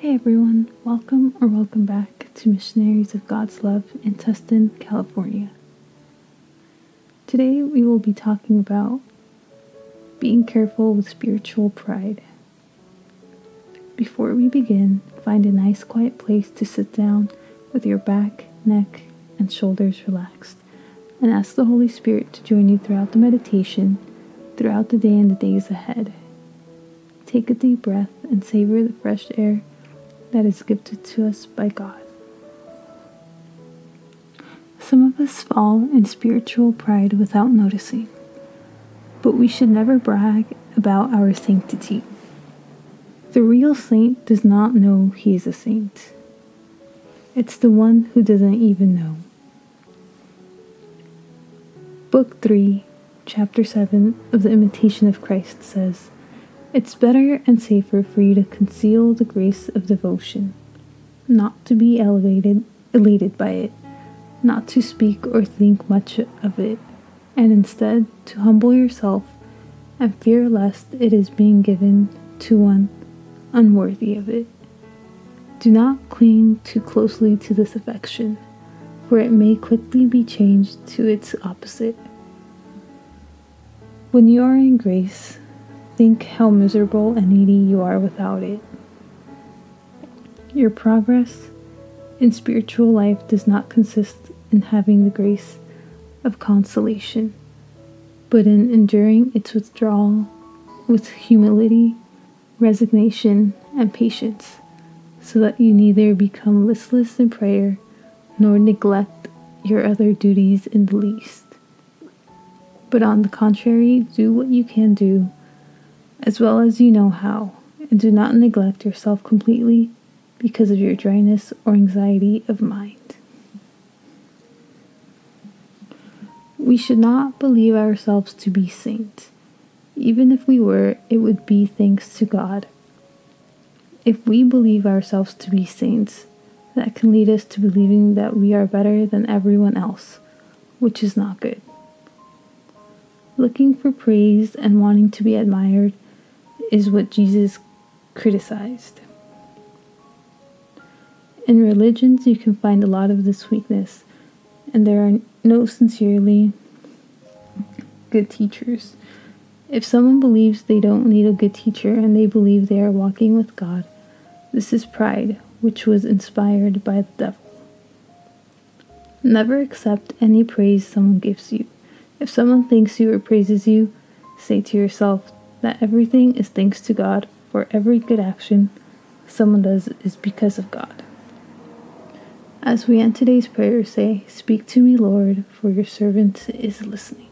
Hey everyone, welcome or welcome back to Missionaries of God's Love in Tustin, California. Today we will be talking about being careful with spiritual pride. Before we begin, find a nice quiet place to sit down with your back, neck, and shoulders relaxed, and ask the Holy Spirit to join you throughout the meditation, throughout the day and the days ahead. Take a deep breath and savor the fresh air that is gifted to us by God. Some of us fall in spiritual pride without noticing, but we should never brag about our sanctity. The real saint does not know he is a saint. It's the one who doesn't even know. Book 3, Chapter 7 of The Imitation of Christ says, It's better and safer for you to conceal the grace of devotion, not to be elevated, elated by it, not to speak or think much of it, and instead to humble yourself and fear lest it is being given to one unworthy of it. Do not cling too closely to this affection, for it may quickly be changed to its opposite. When you are in grace, think how miserable and needy you are without it. Your progress in spiritual life does not consist in having the grace of consolation, but in enduring its withdrawal with humility, resignation, and patience, so that you neither become listless in prayer nor neglect your other duties in the least. But on the contrary, do what you can do, as well as you know how, and do not neglect yourself completely because of your dryness or anxiety of mind. We should not believe ourselves to be saints. Even if we were, it would be thanks to God. If we believe ourselves to be saints, that can lead us to believing that we are better than everyone else, which is not good. Looking for praise and wanting to be admired is what Jesus criticized. In religions, you can find a lot of this weakness, and there are no sincerely good teachers. If someone believes they don't need a good teacher and they believe they are walking with God, this is pride, which was inspired by the devil. Never accept any praise someone gives you. If someone thanks you or praises you, say to yourself that everything is thanks to God, for every good action someone does is because of God. As we end today's prayer, say, Speak to me, Lord, for your servant is listening.